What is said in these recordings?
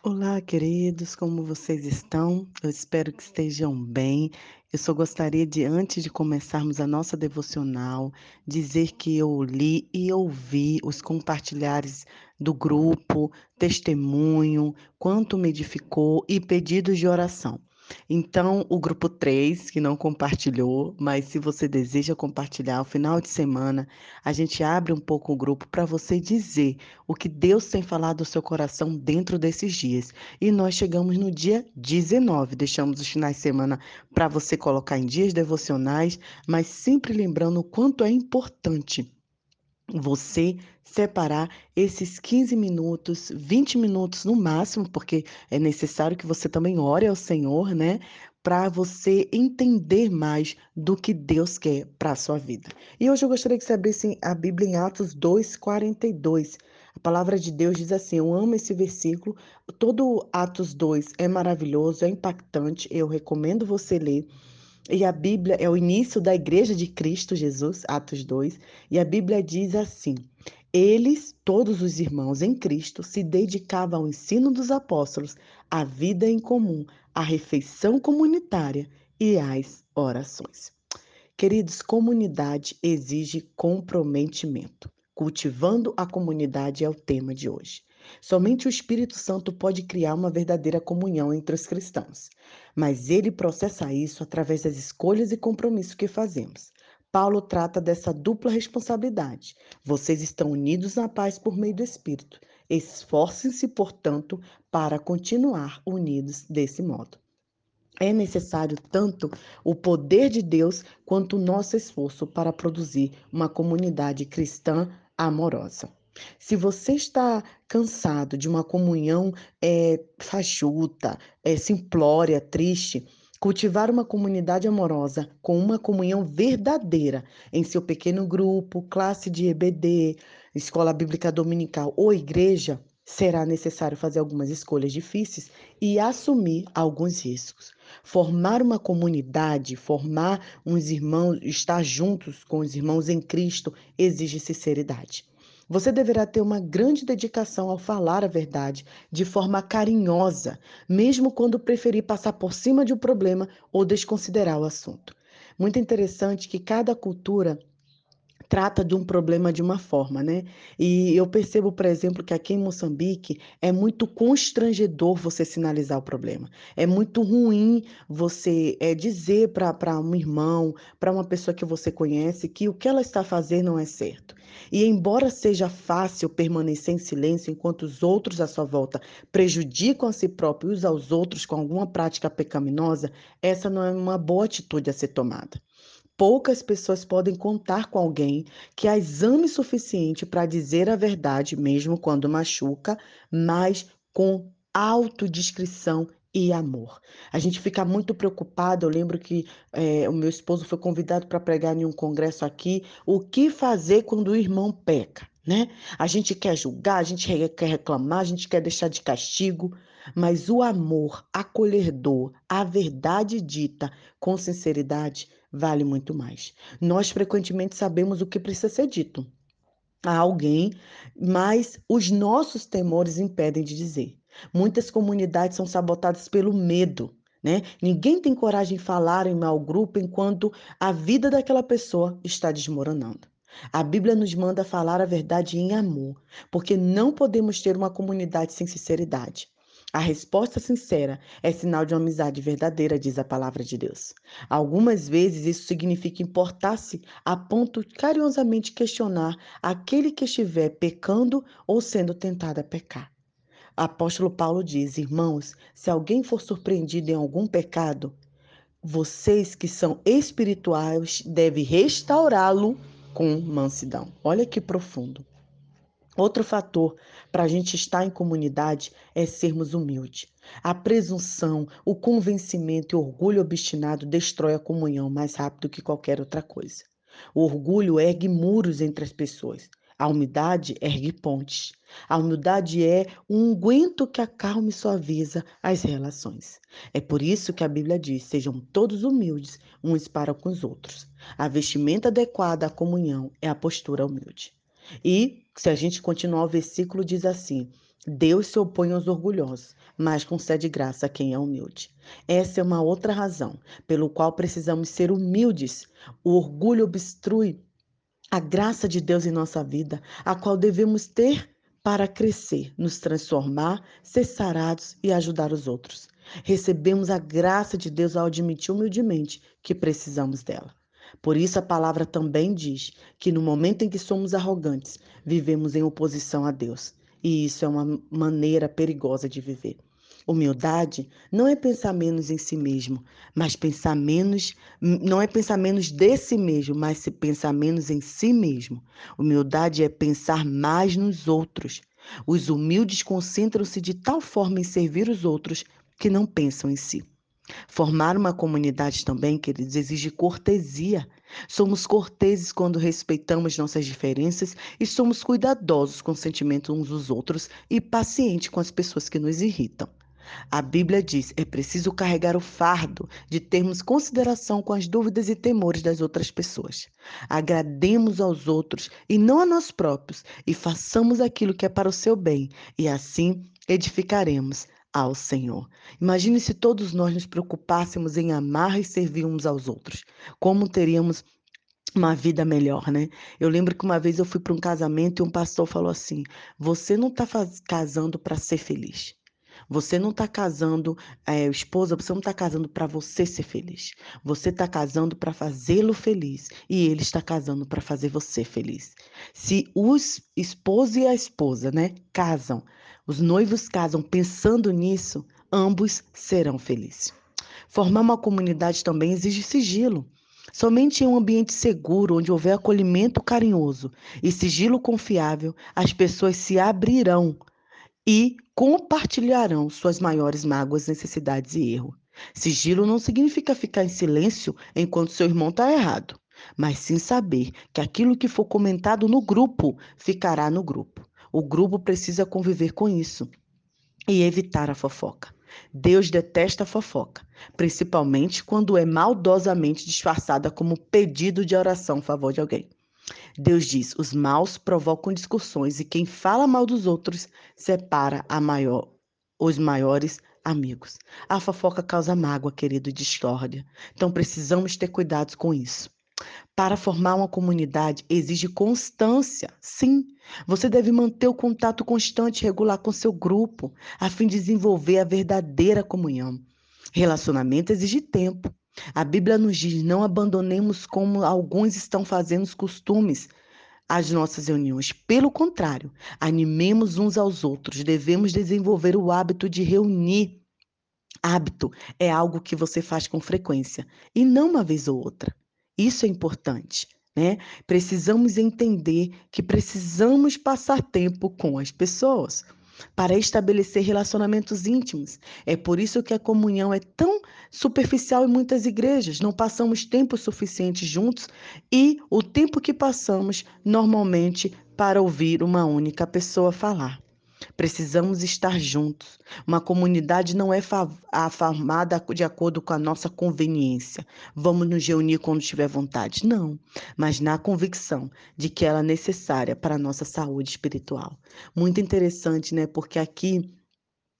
Olá, queridos, como vocês estão? Eu espero que estejam bem. Eu só gostaria de, antes de começarmos a nossa devocional, dizer que eu li e ouvi os compartilhares do grupo, testemunho, quanto me edificou e pedidos de oração. Então, o grupo 3, que não compartilhou, mas se você deseja compartilhar, ao final de semana, a gente abre um pouco o grupo para você dizer o que Deus tem falado ao seu coração dentro desses dias. E nós chegamos no dia 19, deixamos os finais de semana para você colocar em dias devocionais, mas sempre lembrando o quanto é importante você separar esses 15 minutos, 20 minutos no máximo, porque é necessário que você também ore ao Senhor, né? Para você entender mais do que Deus quer para a sua vida. E hoje eu gostaria que você abrisse a Bíblia em Atos 2, 42. A palavra de Deus diz assim: Eu amo esse versículo. Todo Atos 2 é maravilhoso, é impactante. Eu recomendo você ler. E a Bíblia é o início da igreja de Cristo Jesus, Atos 2, e a Bíblia diz assim: Eles, todos os irmãos em Cristo, se dedicavam ao ensino dos apóstolos, à vida em comum, à refeição comunitária e às orações. Queridos, comunidade exige comprometimento. Cultivando a comunidade é o tema de hoje. Somente o Espírito Santo pode criar uma verdadeira comunhão entre os cristãos, mas ele processa isso através das escolhas e compromissos que fazemos. Paulo trata dessa dupla responsabilidade. Vocês estão unidos na paz por meio do Espírito. Esforcem-se, portanto, para continuar unidos desse modo. É necessário tanto o poder de Deus quanto o nosso esforço para produzir uma comunidade cristã amorosa. Se você está cansado de uma comunhão é, fajuta, é, simplória, triste, cultivar uma comunidade amorosa com uma comunhão verdadeira em seu pequeno grupo, classe de EBD, escola bíblica dominical ou igreja, será necessário fazer algumas escolhas difíceis e assumir alguns riscos. Formar uma comunidade, formar uns irmãos, estar juntos com os irmãos em Cristo, exige sinceridade. Você deverá ter uma grande dedicação ao falar a verdade de forma carinhosa, mesmo quando preferir passar por cima de um problema ou desconsiderar o assunto. Muito interessante que cada cultura trata de um problema de uma forma, né? E eu percebo, por exemplo, que aqui em Moçambique é muito constrangedor você sinalizar o problema. É muito ruim você é, dizer para um irmão, para uma pessoa que você conhece, que o que ela está fazendo não é certo. E embora seja fácil permanecer em silêncio enquanto os outros à sua volta prejudicam a si próprios e aos outros com alguma prática pecaminosa, essa não é uma boa atitude a ser tomada. Poucas pessoas podem contar com alguém que as ame suficiente para dizer a verdade, mesmo quando machuca, mas com autodescrição e amor. A gente fica muito preocupado. Eu lembro que é, o meu esposo foi convidado para pregar em um congresso aqui. O que fazer quando o irmão peca? Né? A gente quer julgar, a gente quer reclamar, a gente quer deixar de castigo, mas o amor acolhedor, a verdade dita com sinceridade, vale muito mais. Nós frequentemente sabemos o que precisa ser dito a alguém, mas os nossos temores impedem de dizer. Muitas comunidades são sabotadas pelo medo. Né? Ninguém tem coragem de falar em mau grupo enquanto a vida daquela pessoa está desmoronando. A Bíblia nos manda falar a verdade em amor, porque não podemos ter uma comunidade sem sinceridade. A resposta sincera é sinal de uma amizade verdadeira, diz a palavra de Deus. Algumas vezes isso significa importar-se a ponto de carinhosamente questionar aquele que estiver pecando ou sendo tentado a pecar. Apóstolo Paulo diz: Irmãos, se alguém for surpreendido em algum pecado, vocês que são espirituais devem restaurá-lo com mansidão. Olha que profundo. Outro fator para a gente estar em comunidade é sermos humildes. A presunção, o convencimento e o orgulho obstinado destrói a comunhão mais rápido que qualquer outra coisa. O orgulho ergue muros entre as pessoas. A humildade ergue pontes. A humildade é um unguento que acalma e suaviza as relações. É por isso que a Bíblia diz: sejam todos humildes uns para com os outros. A vestimenta adequada à comunhão é a postura humilde. E se a gente continuar o versículo, diz assim: Deus se opõe aos orgulhosos, mas concede graça a quem é humilde. Essa é uma outra razão pelo qual precisamos ser humildes. O orgulho obstrui a graça de Deus em nossa vida, a qual devemos ter para crescer, nos transformar, ser sarados e ajudar os outros. Recebemos a graça de Deus ao admitir humildemente que precisamos dela. Por isso, a palavra também diz que no momento em que somos arrogantes, vivemos em oposição a Deus. E isso é uma maneira perigosa de viver. Humildade não é pensar menos em si mesmo, mas pensar menos, não é pensar menos de si mesmo, mas se pensar menos em si mesmo. Humildade é pensar mais nos outros. Os humildes concentram-se de tal forma em servir os outros que não pensam em si. Formar uma comunidade também, queridos, exige cortesia. Somos corteses quando respeitamos nossas diferenças e somos cuidadosos com os sentimentos uns dos outros e pacientes com as pessoas que nos irritam. A Bíblia diz: é preciso carregar o fardo de termos consideração com as dúvidas e temores das outras pessoas. Agrademos aos outros e não a nós próprios, e façamos aquilo que é para o seu bem, e assim edificaremos ao Senhor. Imagine se todos nós nos preocupássemos em amar e servir uns aos outros. Como teríamos uma vida melhor, né? Eu lembro que uma vez eu fui para um casamento e um pastor falou assim: Você não está casando para ser feliz. Você não está casando, é, esposa, você não está casando para você ser feliz. Você está casando para fazê-lo feliz. E ele está casando para fazer você feliz. Se os esposo e a esposa, né, casam os noivos casam pensando nisso, ambos serão felizes. Formar uma comunidade também exige sigilo. Somente em um ambiente seguro, onde houver acolhimento carinhoso e sigilo confiável, as pessoas se abrirão e compartilharão suas maiores mágoas, necessidades e erros. Sigilo não significa ficar em silêncio enquanto seu irmão está errado, mas sim saber que aquilo que for comentado no grupo ficará no grupo. O grupo precisa conviver com isso e evitar a fofoca. Deus detesta a fofoca, principalmente quando é maldosamente disfarçada como pedido de oração a favor de alguém. Deus diz: os maus provocam discussões e quem fala mal dos outros separa maior, os maiores amigos. A fofoca causa mágoa, querido, e discórdia. Então precisamos ter cuidado com isso. Para formar uma comunidade exige constância, sim. Você deve manter o contato constante e regular com seu grupo, a fim de desenvolver a verdadeira comunhão. Relacionamento exige tempo. A Bíblia nos diz: não abandonemos como alguns estão fazendo os costumes as nossas reuniões. Pelo contrário, animemos uns aos outros. Devemos desenvolver o hábito de reunir. Hábito é algo que você faz com frequência e não uma vez ou outra. Isso é importante. Né? Precisamos entender que precisamos passar tempo com as pessoas para estabelecer relacionamentos íntimos. É por isso que a comunhão é tão superficial em muitas igrejas. Não passamos tempo suficiente juntos e o tempo que passamos normalmente para ouvir uma única pessoa falar. Precisamos estar juntos. Uma comunidade não é formada de acordo com a nossa conveniência. Vamos nos reunir quando tiver vontade. Não, mas na convicção de que ela é necessária para a nossa saúde espiritual. Muito interessante, né? Porque aqui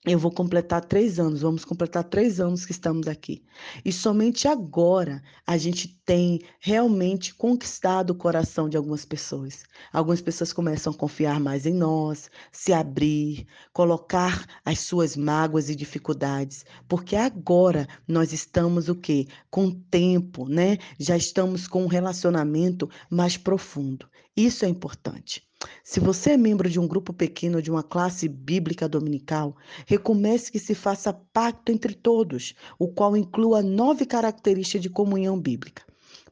eu vou completar três anos, vamos completar três anos que estamos aqui. E somente agora a gente tem realmente conquistado o coração de algumas pessoas. Algumas pessoas começam a confiar mais em nós, se abrir, colocar as suas mágoas e dificuldades, porque agora nós estamos o quê? Com tempo, né? Já estamos com um relacionamento mais profundo. Isso é importante. Se você é membro de um grupo pequeno de uma classe bíblica dominical, recomece que se faça pacto entre todos, o qual inclua nove características de comunhão bíblica.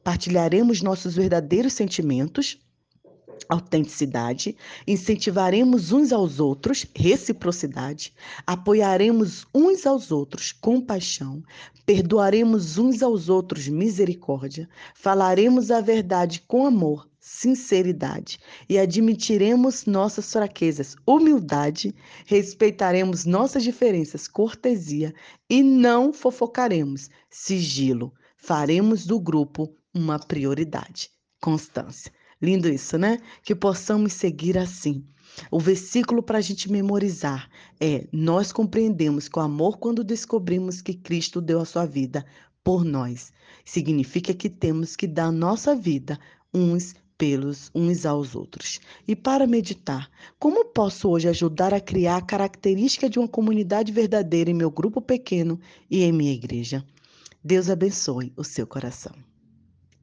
Partilharemos nossos verdadeiros sentimentos, autenticidade, incentivaremos uns aos outros, reciprocidade, apoiaremos uns aos outros, compaixão, perdoaremos uns aos outros, misericórdia, falaremos a verdade com amor, sinceridade e admitiremos nossas fraquezas, humildade, respeitaremos nossas diferenças, cortesia e não fofocaremos, sigilo. Faremos do grupo uma prioridade, constância. Lindo isso, né? Que possamos seguir assim. O versículo para a gente memorizar é: Nós compreendemos o amor, quando descobrimos que Cristo deu a sua vida por nós, significa que temos que dar nossa vida uns pelos uns aos outros. E para meditar, como posso hoje ajudar a criar a característica de uma comunidade verdadeira em meu grupo pequeno e em minha igreja? Deus abençoe o seu coração.